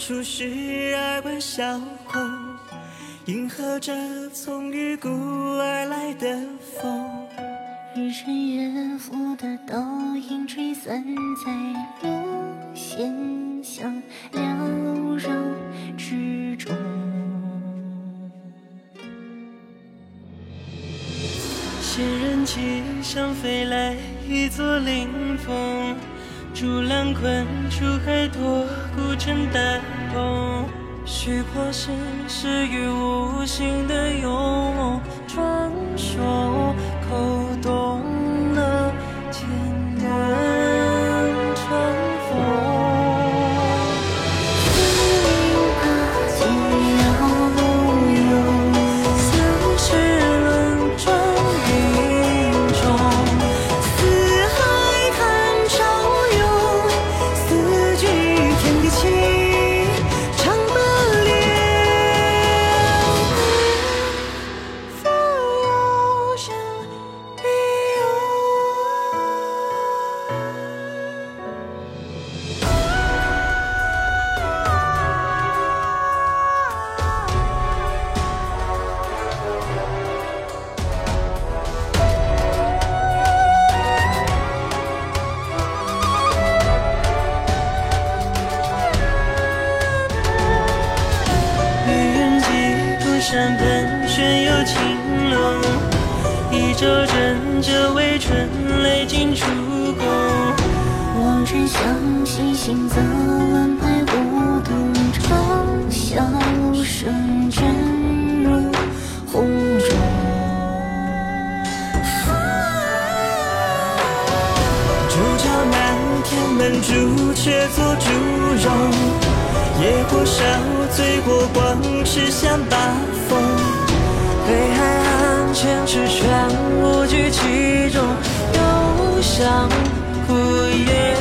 处时而闻小口，迎合着从玉谷而来的风。日沉月浮的倒影吹散在路线香缭绕之中。仙人骑上飞来一座灵峰，竹篮困出海多孤城大鹏。虚破心事与无形的永传说，山奔，轩有青龙。一朝枕着微春，泪尽出宫。望尘相惜，行走万派古董，长啸声震入红钟。朱桥南，天门朱雀做朱容。野火烧，醉过光，吃香八风。北海岸，千尺泉，无惧其中。幽香枯叶，